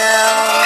down.